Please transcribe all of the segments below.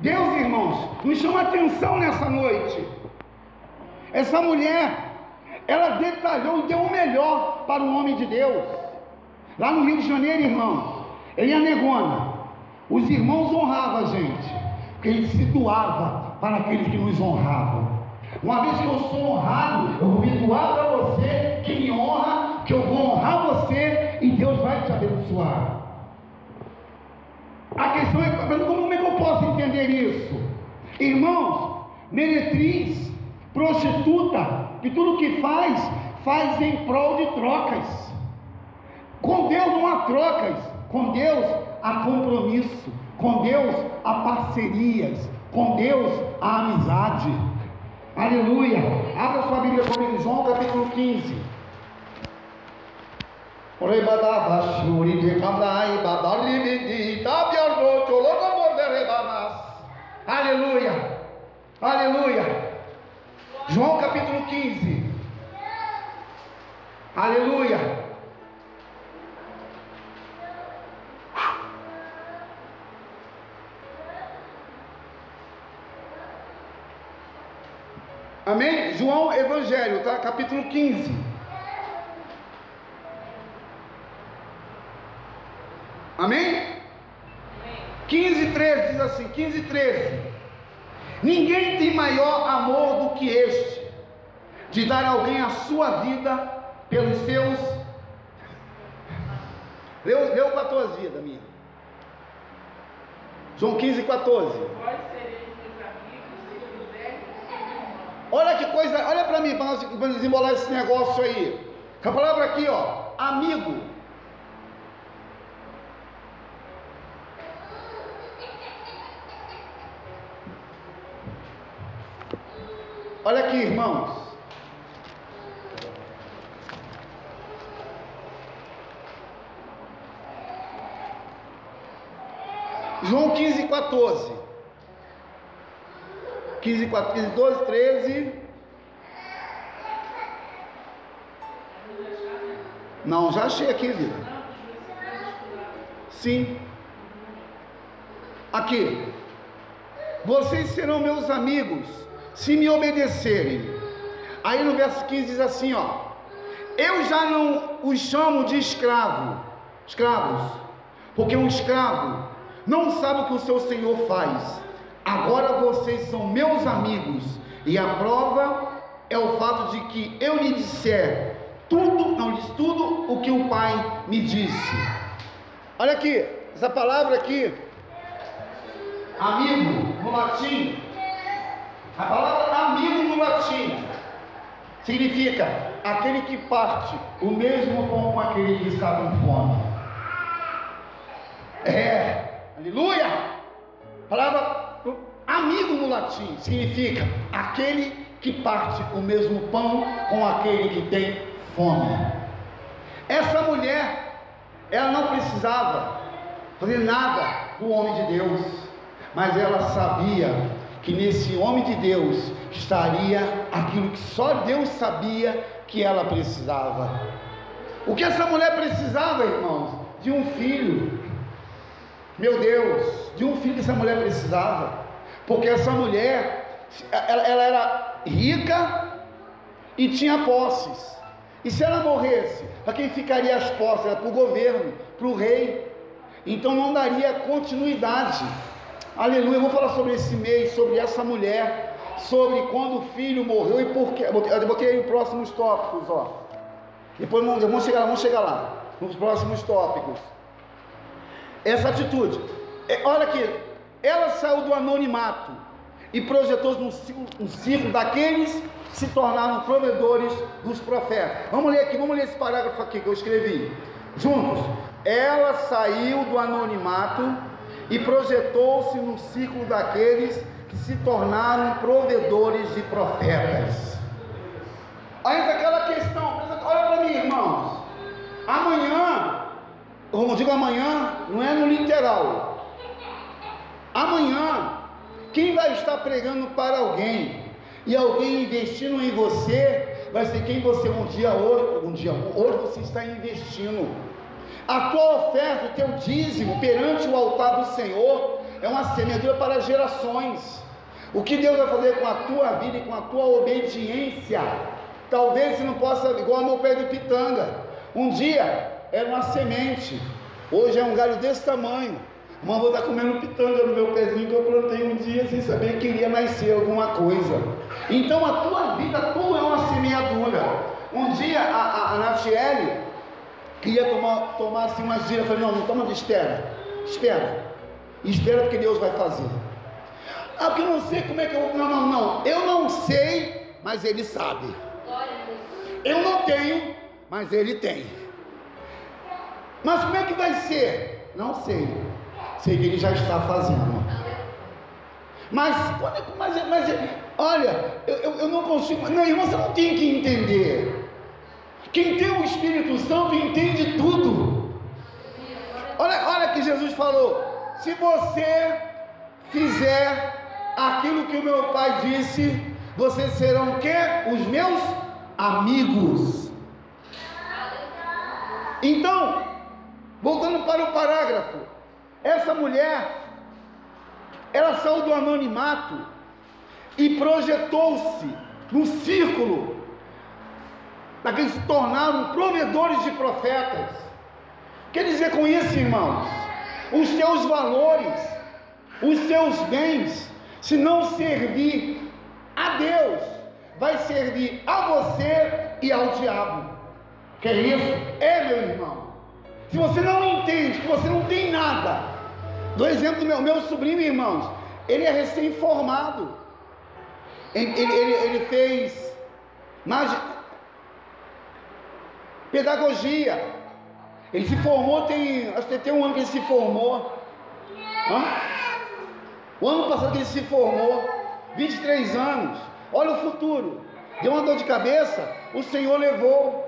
Deus, irmãos, nos chama atenção nessa noite. Essa mulher, ela detalhou e deu o melhor para o homem de Deus. Lá no Rio de Janeiro, irmãos, em Anegona, os irmãos honravam a gente, porque gente se doava para aqueles que nos honravam. Uma vez que eu sou honrado, eu vou me doar para você que me honra, que eu vou honrar você e Deus vai te abençoar. A questão é como é que eu posso entender isso? Irmãos, meretriz, prostituta, que tudo que faz, faz em prol de trocas. Com Deus não há trocas, com Deus há compromisso, com Deus há parcerias, com Deus há amizade. Aleluia. Abra sua Bíblia comigo, João capítulo 15. Aleluia. Aleluia. João capítulo 15. Aleluia. Amém? João Evangelho, tá? Capítulo 15. Amém? 15, 13 diz assim: 15, 13. Ninguém tem maior amor do que este, de dar alguém a sua vida pelos seus. Leu, leu 14, Daminha. João 15, 14. Olha que coisa, olha para mim, para nós desembolar esse negócio aí. A palavra aqui, ó, amigo. Olha aqui, irmãos. João 15, 14. 15, 14, 12, 13. Não, já achei aqui, vida. Sim. Aqui. Vocês serão meus amigos se me obedecerem. Aí no verso 15 diz assim, ó: Eu já não os chamo de escravo, escravos, porque um escravo não sabe o que o seu senhor faz Agora vocês são meus amigos, e a prova é o fato de que eu lhe disser tudo, não lhes tudo o que o Pai me disse. Olha aqui, essa palavra aqui, amigo no latim, a palavra amigo no latim significa aquele que parte o mesmo com aquele que está com fome. É, aleluia! A palavra Amigo no latim significa aquele que parte o mesmo pão com aquele que tem fome. Essa mulher, ela não precisava fazer nada do homem de Deus, mas ela sabia que nesse homem de Deus estaria aquilo que só Deus sabia que ela precisava. O que essa mulher precisava, irmãos? De um filho. Meu Deus, de um filho que essa mulher precisava. Porque essa mulher, ela, ela era rica e tinha posses. E se ela morresse, para quem ficaria as posses? Era para o governo, para o rei. Então não daria continuidade. Aleluia. Eu vou falar sobre esse mês, sobre essa mulher, sobre quando o filho morreu e por quê. Eu botei aí os próximos tópicos, ó. Depois vamos chegar, vamos chegar lá, nos próximos tópicos. Essa atitude. É, olha aqui, ela saiu do anonimato e projetou-se um ciclo, um ciclo daqueles que se tornaram provedores dos profetas. Vamos ler aqui, vamos ler esse parágrafo aqui que eu escrevi. Juntos. Ela saiu do anonimato e projetou-se no ciclo daqueles que se tornaram provedores de profetas. Ainda aquela questão, olha para mim, irmãos. Amanhã, como digo amanhã, não é no literal, Amanhã, quem vai estar pregando para alguém e alguém investindo em você, vai ser quem você um dia hoje, um dia hoje você está investindo. A tua oferta, o teu dízimo perante o altar do Senhor, é uma semeadura para gerações. O que Deus vai fazer com a tua vida e com a tua obediência? Talvez você não possa, igual meu pé de pitanga. Um dia era uma semente, hoje é um galho desse tamanho. Mas vou estar comendo pitanga no meu pezinho que eu plantei um dia sem saber que iria nascer alguma coisa. Então a tua vida, tu é uma semeadura. Um dia a, a, a Natiele queria tomar, tomar assim uma gira. Falei, não, não toma espera. Espera. Espera porque Deus vai fazer. Ah, porque eu não sei como é que eu vou. Não, não, não. Eu não sei, mas Ele sabe. Eu não tenho, mas Ele tem. Mas como é que vai ser? Não sei. Sei que Ele já está fazendo. Mas, mas, mas olha, eu, eu, eu não consigo. Não, irmão, você não tem que entender. Quem tem o Espírito Santo entende tudo. Olha, olha que Jesus falou: se você fizer aquilo que o meu pai disse, vocês serão o quê? Os meus amigos. Então, voltando para o parágrafo, essa mulher, ela saiu do anonimato e projetou-se no círculo daqueles que se tornaram provedores de profetas. Quer dizer com isso, irmãos, os seus valores, os seus bens, se não servir a Deus, vai servir a você e ao diabo. Que é isso? É, meu irmão. Se você não entende que você não tem nada, do exemplo do meu, meu sobrinho, irmãos, ele é recém-formado. Ele, ele, ele fez mais pedagogia. Ele se formou, tem, acho que tem um ano que ele se formou. Hã? O ano passado que ele se formou, 23 anos. Olha o futuro. Deu uma dor de cabeça, o Senhor levou.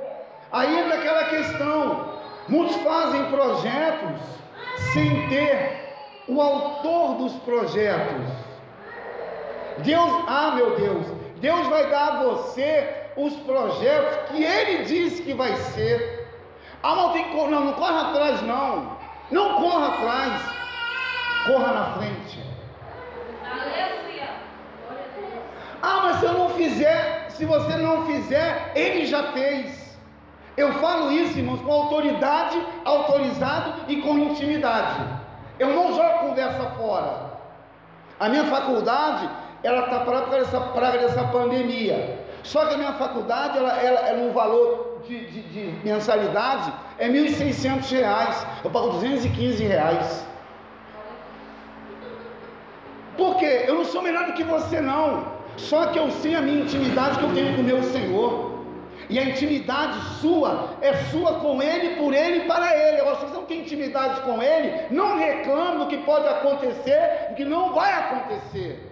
Aí entra aquela questão. Muitos fazem projetos sem ter o autor dos projetos. Deus, ah meu Deus, Deus vai dar a você os projetos que Ele disse que vai ser. Ah, não tem não, não corra atrás não. Não corra atrás. Corra na frente. Aleluia. Ah, mas se eu não fizer, se você não fizer, ele já fez. Eu falo isso, irmãos, com autoridade, autorizado e com intimidade. Eu não jogo conversa fora. A minha faculdade, ela está para essa praga dessa pandemia. Só que a minha faculdade, ela, ela, ela no valor de, de, de mensalidade, é R$ 1.600. Eu pago 215 reais. Por quê? Eu não sou melhor do que você, não. Só que eu sei a minha intimidade que eu tenho com o meu Senhor. E a intimidade sua é sua com Ele, por Ele e para Ele. Agora, se você não tem intimidade com Ele, não reclame do que pode acontecer, do que não vai acontecer.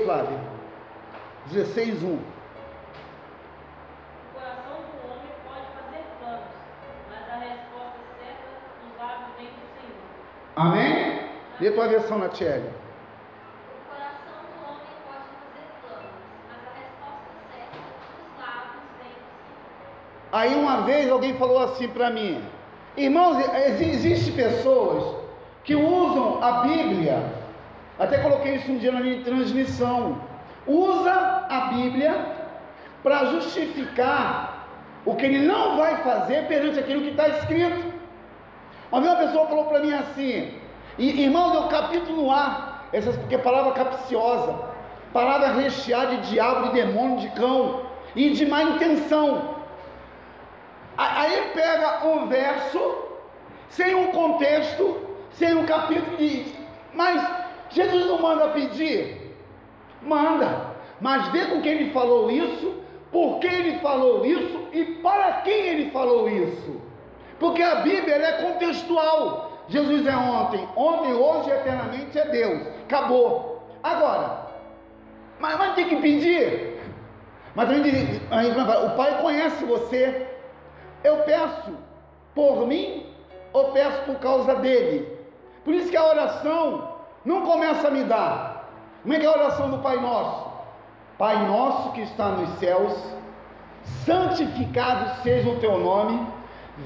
vem do Senhor. Amém? Lê tua versão, Natiele. O coração do homem pode fazer planos, mas a resposta certa dos lábios vem do Senhor. Aí uma vez alguém falou assim para mim, irmãos, existem pessoas que usam a Bíblia até coloquei isso um dia na minha transmissão. Usa a Bíblia para justificar o que ele não vai fazer perante aquilo que está escrito. Uma vez uma pessoa falou para mim assim, irmãos, eu capítulo A, essa porque é palavra capciosa, palavra recheada de diabo, de demônio, de cão e de má intenção. Aí pega um verso sem um contexto, sem um capítulo, mas Jesus não manda pedir? Manda. Mas vê com quem ele falou isso, por que ele falou isso e para quem ele falou isso. Porque a Bíblia é contextual. Jesus é ontem, ontem, hoje e eternamente é Deus. Acabou. Agora, mas, mas tem que pedir. Mas a gente, a gente o Pai conhece você. Eu peço por mim ou peço por causa dele? Por isso que a oração não começa a me dar. Como é que é a oração do Pai Nosso? Pai nosso que está nos céus, santificado seja o teu nome,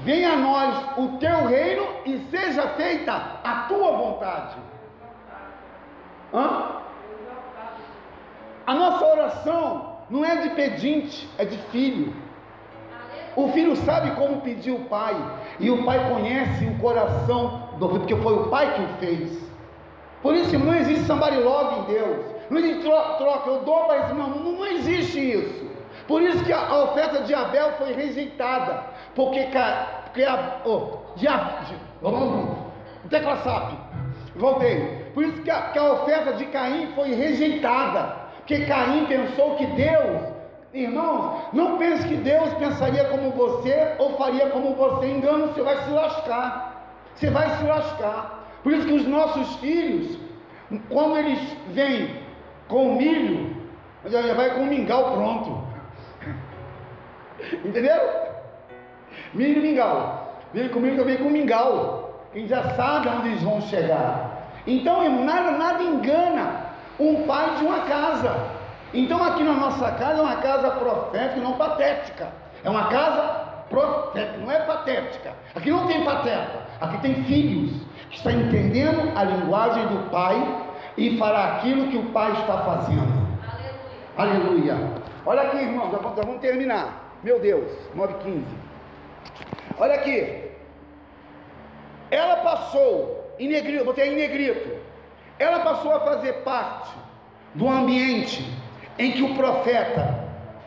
venha a nós o teu reino e seja feita a tua vontade. Hã? A nossa oração não é de pedinte, é de filho. O filho sabe como pedir o pai, e o pai conhece o coração do filho, porque foi o pai que o fez. Por isso não existe somebody love em Deus. Não existe troca, eu dou para esse não, não existe isso. Por isso que a, oferta de Abel foi rejeitada. Porque, porque a, oh, de, de, tecla SAP, voltei. Por isso que a, que a oferta de Caim foi rejeitada. Porque Caim pensou que Deus, irmãos, não pense que Deus pensaria como você ou faria como você. Engano, você vai se lascar. Você vai se lascar. Por isso que os nossos filhos, quando eles vêm com milho, já vai com mingau pronto. Entenderam? Milho e mingau. Vem comigo também com mingau. Quem já sabe onde eles vão chegar. Então, nada, nada engana um pai de uma casa. Então, aqui na nossa casa é uma casa profética, não patética. É uma casa profética, não é patética. Aqui não tem pateta, aqui tem filhos estão entendendo a linguagem do pai e fará aquilo que o Pai está fazendo. Aleluia. Aleluia. Olha aqui, irmãos, nós vamos terminar. Meu Deus, 9h15. Olha aqui. Ela passou, em negrito, botei em negrito. Ela passou a fazer parte do ambiente em que o profeta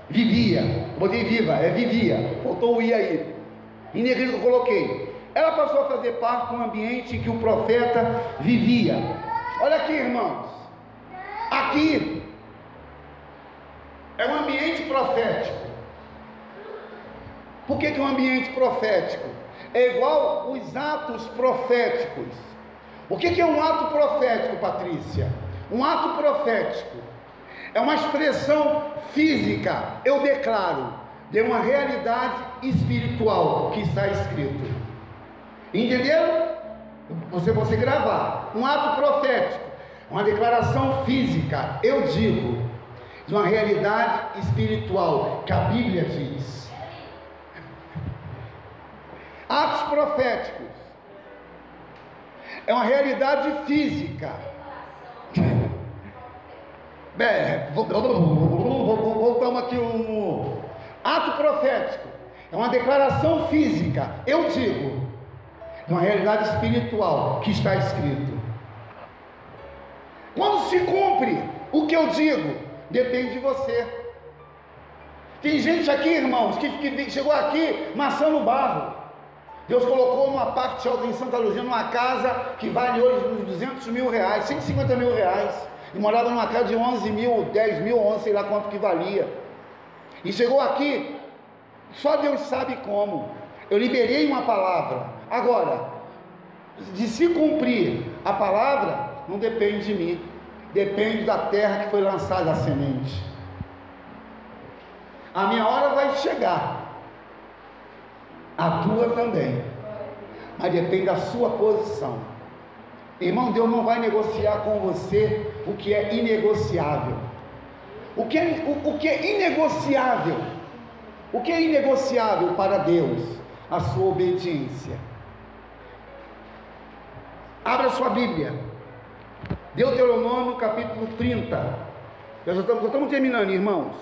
vivia. Botei viva, é vivia. Faltou o i aí. Em negrito eu coloquei. Ela passou a fazer parte do ambiente que o profeta vivia. Olha aqui, irmãos. Aqui é um ambiente profético. Por que, que é um ambiente profético? É igual os atos proféticos. O que, que é um ato profético, Patrícia? Um ato profético é uma expressão física, eu declaro, de uma realidade espiritual que está escrito. Entenderam? Você você gravar um ato profético, uma declaração física, eu digo, de uma realidade espiritual que a Bíblia diz. Atos proféticos é uma realidade física. É, voltamos aqui um ato profético. É uma declaração física. Eu digo, uma realidade espiritual que está escrito. Quando se cumpre o que eu digo, depende de você. Tem gente aqui, irmãos, que, que chegou aqui maçã no barro. Deus colocou numa parte alta em Santa Luzia, numa casa que vale hoje uns 200 mil reais, 150 mil reais. E morava numa casa de 11 mil, 10 mil, 11, sei lá quanto que valia. E chegou aqui, só Deus sabe como. Eu liberei uma palavra. Agora, de se cumprir a palavra, não depende de mim, depende da terra que foi lançada a semente. A minha hora vai chegar, a tua também, mas depende da sua posição. Irmão, Deus não vai negociar com você o que é inegociável. O que é, o, o que é inegociável? O que é inegociável para Deus? A sua obediência. Abra sua Bíblia. Deuteronômio capítulo 30. Já estamos, já estamos terminando, irmãos.